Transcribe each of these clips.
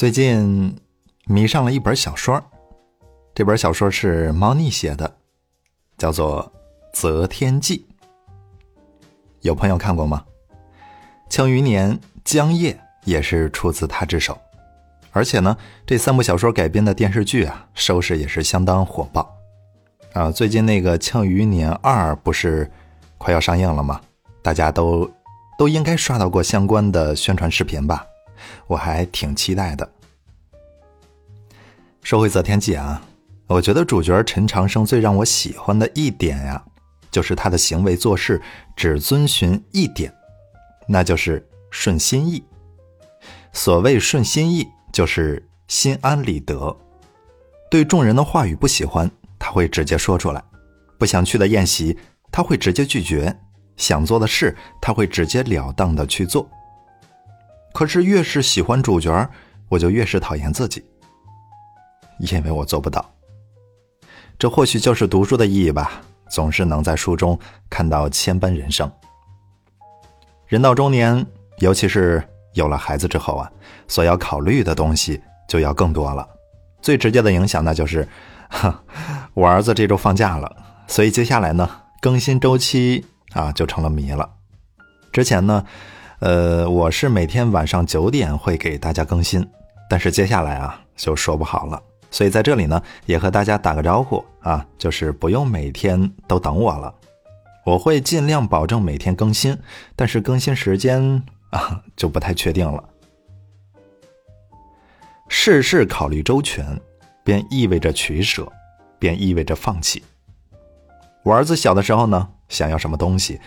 最近迷上了一本小说，这本小说是猫腻写的，叫做《择天记》。有朋友看过吗？庆余年《江夜》也是出自他之手，而且呢，这三部小说改编的电视剧啊，收视也是相当火爆。啊，最近那个《庆余年二》不是快要上映了吗？大家都都应该刷到过相关的宣传视频吧？我还挺期待的。说回《择天记》啊，我觉得主角陈长生最让我喜欢的一点呀，就是他的行为做事只遵循一点，那就是顺心意。所谓顺心意，就是心安理得。对众人的话语不喜欢，他会直接说出来；不想去的宴席，他会直接拒绝；想做的事，他会直截了当的去做。可是越是喜欢主角，我就越是讨厌自己，因为我做不到。这或许就是读书的意义吧，总是能在书中看到千般人生。人到中年，尤其是有了孩子之后啊，所要考虑的东西就要更多了。最直接的影响，那就是，我儿子这周放假了，所以接下来呢，更新周期啊就成了谜了。之前呢。呃，我是每天晚上九点会给大家更新，但是接下来啊就说不好了，所以在这里呢也和大家打个招呼啊，就是不用每天都等我了，我会尽量保证每天更新，但是更新时间 啊就不太确定了。事事考虑周全，便意味着取舍，便意味着放弃。我儿子小的时候呢，想要什么东西，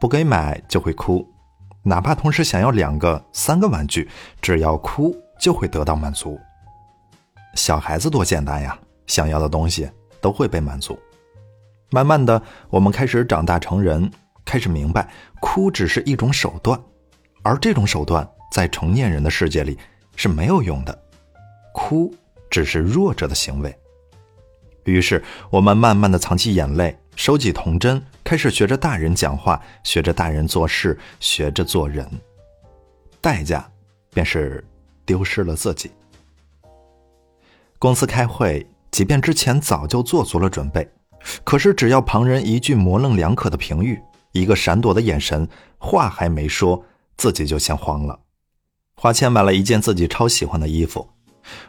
不给买就会哭。哪怕同时想要两个、三个玩具，只要哭就会得到满足。小孩子多简单呀，想要的东西都会被满足。慢慢的，我们开始长大成人，开始明白，哭只是一种手段，而这种手段在成年人的世界里是没有用的。哭只是弱者的行为。于是，我们慢慢的藏起眼泪。收起童真，开始学着大人讲话，学着大人做事，学着做人。代价便是丢失了自己。公司开会，即便之前早就做足了准备，可是只要旁人一句模棱两可的评语，一个闪躲的眼神，话还没说，自己就先慌了。花钱买了一件自己超喜欢的衣服，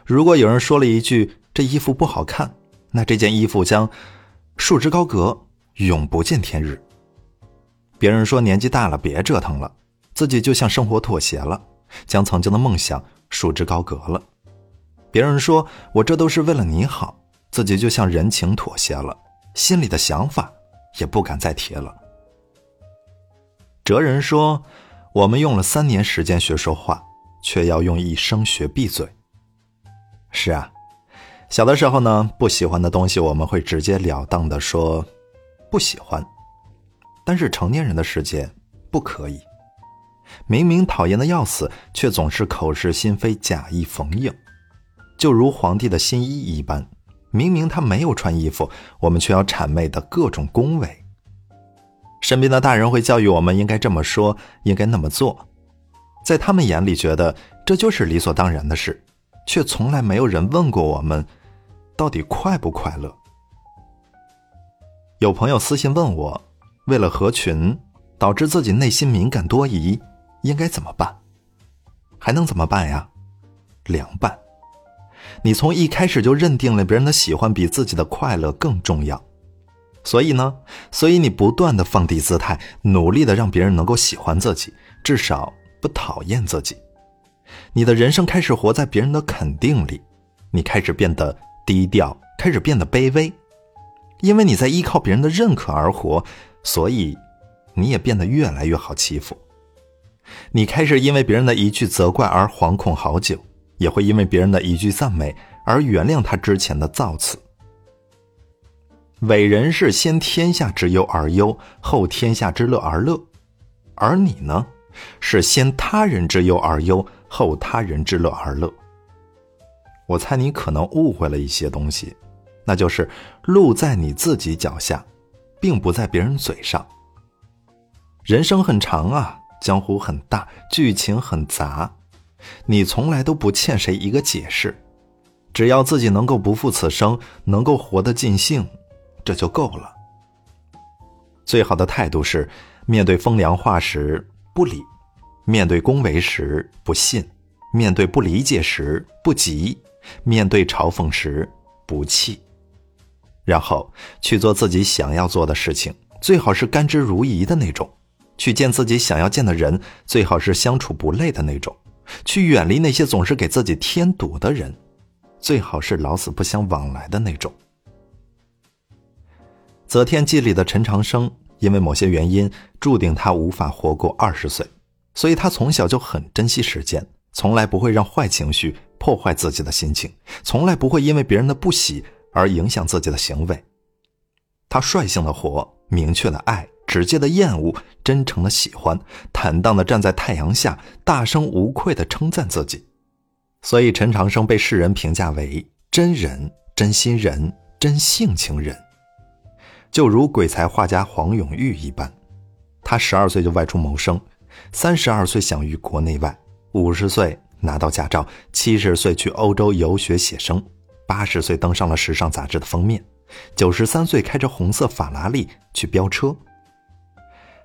如果有人说了一句“这衣服不好看”，那这件衣服将。束之高阁，永不见天日。别人说年纪大了别折腾了，自己就向生活妥协了，将曾经的梦想束之高阁了。别人说我这都是为了你好，自己就向人情妥协了，心里的想法也不敢再提了。哲人说，我们用了三年时间学说话，却要用一生学闭嘴。是啊。小的时候呢，不喜欢的东西我们会直截了当的说不喜欢，但是成年人的世界不可以。明明讨厌的要死，却总是口是心非、假意逢迎，就如皇帝的新衣一般，明明他没有穿衣服，我们却要谄媚的各种恭维。身边的大人会教育我们应该这么说，应该那么做，在他们眼里觉得这就是理所当然的事，却从来没有人问过我们。到底快不快乐？有朋友私信问我，为了合群，导致自己内心敏感多疑，应该怎么办？还能怎么办呀？凉拌。你从一开始就认定了别人的喜欢比自己的快乐更重要，所以呢，所以你不断的放低姿态，努力的让别人能够喜欢自己，至少不讨厌自己。你的人生开始活在别人的肯定里，你开始变得。低调开始变得卑微，因为你在依靠别人的认可而活，所以你也变得越来越好欺负。你开始因为别人的一句责怪而惶恐好久，也会因为别人的一句赞美而原谅他之前的造次。伟人是先天下之忧而忧，后天下之乐而乐，而你呢，是先他人之忧而忧，后他人之乐而乐。我猜你可能误会了一些东西，那就是路在你自己脚下，并不在别人嘴上。人生很长啊，江湖很大，剧情很杂，你从来都不欠谁一个解释，只要自己能够不负此生，能够活得尽兴，这就够了。最好的态度是，面对风凉话时不理，面对恭维时不信，面对不理解时不急，面对嘲讽时不气，然后去做自己想要做的事情，最好是甘之如饴的那种；去见自己想要见的人，最好是相处不累的那种；去远离那些总是给自己添堵的人，最好是老死不相往来的那种。《择天记》里的陈长生，因为某些原因，注定他无法活过二十岁，所以他从小就很珍惜时间，从来不会让坏情绪破坏自己的心情，从来不会因为别人的不喜而影响自己的行为。他率性的活，明确的爱，直接的厌恶，真诚的喜欢，坦荡的站在太阳下，大声无愧的称赞自己。所以，陈长生被世人评价为真人、真心人、真性情人。就如鬼才画家黄永玉一般，他十二岁就外出谋生，三十二岁享誉国内外，五十岁拿到驾照，七十岁去欧洲游学写生，八十岁登上了时尚杂志的封面，九十三岁开着红色法拉利去飙车。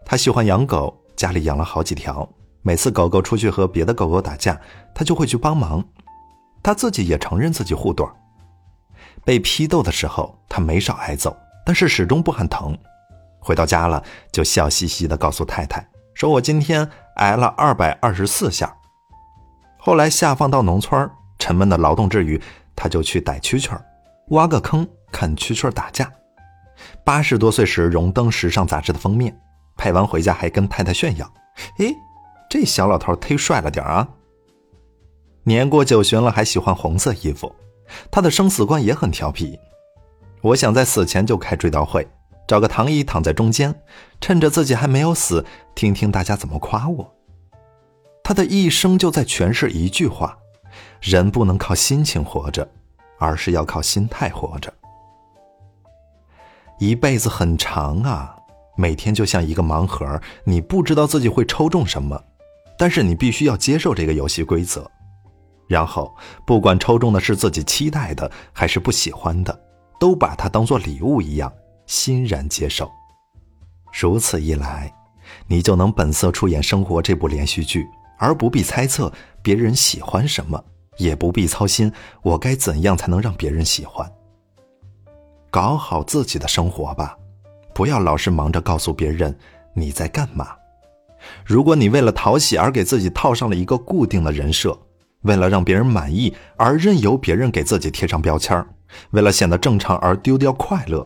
他喜欢养狗，家里养了好几条，每次狗狗出去和别的狗狗打架，他就会去帮忙。他自己也承认自己护短。被批斗的时候，他没少挨揍。但是始终不喊疼，回到家了就笑嘻嘻地告诉太太说：“我今天挨了二百二十四下。”后来下放到农村，沉闷的劳动之余，他就去逮蛐蛐挖个坑看蛐蛐打架。八十多岁时荣登时尚杂志的封面，拍完回家还跟太太炫耀：“哎，这小老头忒帅了点啊！”年过九旬了还喜欢红色衣服，他的生死观也很调皮。我想在死前就开追悼会，找个躺椅躺在中间，趁着自己还没有死，听听大家怎么夸我。他的一生就在诠释一句话：人不能靠心情活着，而是要靠心态活着。一辈子很长啊，每天就像一个盲盒，你不知道自己会抽中什么，但是你必须要接受这个游戏规则，然后不管抽中的是自己期待的还是不喜欢的。都把它当做礼物一样欣然接受，如此一来，你就能本色出演生活这部连续剧，而不必猜测别人喜欢什么，也不必操心我该怎样才能让别人喜欢。搞好自己的生活吧，不要老是忙着告诉别人你在干嘛。如果你为了讨喜而给自己套上了一个固定的人设，为了让别人满意而任由别人给自己贴上标签为了显得正常而丢掉快乐，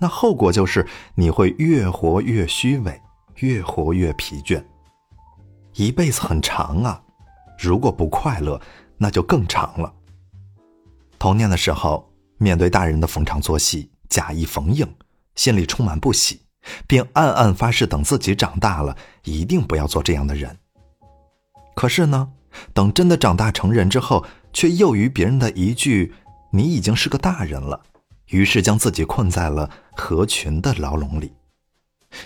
那后果就是你会越活越虚伪，越活越疲倦。一辈子很长啊，如果不快乐，那就更长了。童年的时候，面对大人的逢场作戏、假意逢迎，心里充满不喜，并暗暗发誓，等自己长大了，一定不要做这样的人。可是呢，等真的长大成人之后，却又于别人的一句。你已经是个大人了，于是将自己困在了合群的牢笼里，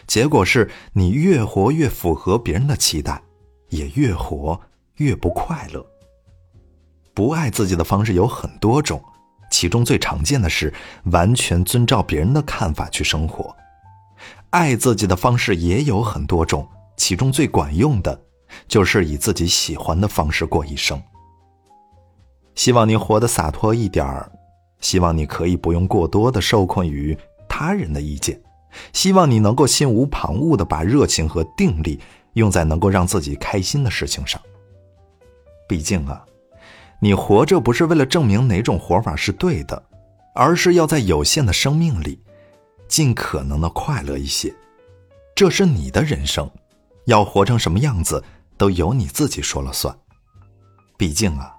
结果是你越活越符合别人的期待，也越活越不快乐。不爱自己的方式有很多种，其中最常见的是完全遵照别人的看法去生活。爱自己的方式也有很多种，其中最管用的，就是以自己喜欢的方式过一生。希望你活得洒脱一点儿，希望你可以不用过多的受困于他人的意见，希望你能够心无旁骛的把热情和定力用在能够让自己开心的事情上。毕竟啊，你活着不是为了证明哪种活法是对的，而是要在有限的生命里，尽可能的快乐一些。这是你的人生，要活成什么样子都由你自己说了算。毕竟啊。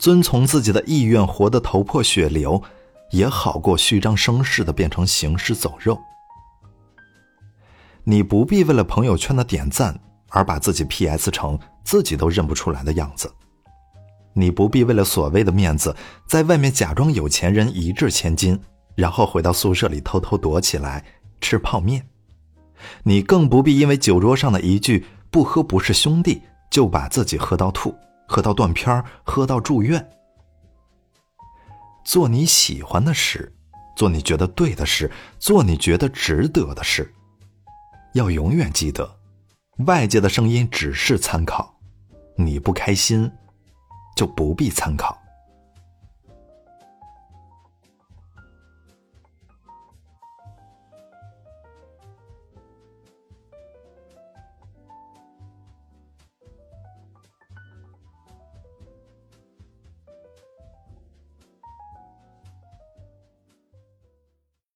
遵从自己的意愿，活得头破血流，也好过虚张声势的变成行尸走肉。你不必为了朋友圈的点赞而把自己 P.S 成自己都认不出来的样子，你不必为了所谓的面子，在外面假装有钱人一掷千金，然后回到宿舍里偷偷躲起来吃泡面。你更不必因为酒桌上的一句“不喝不是兄弟”，就把自己喝到吐。喝到断片，喝到住院。做你喜欢的事，做你觉得对的事，做你觉得值得的事。要永远记得，外界的声音只是参考，你不开心，就不必参考。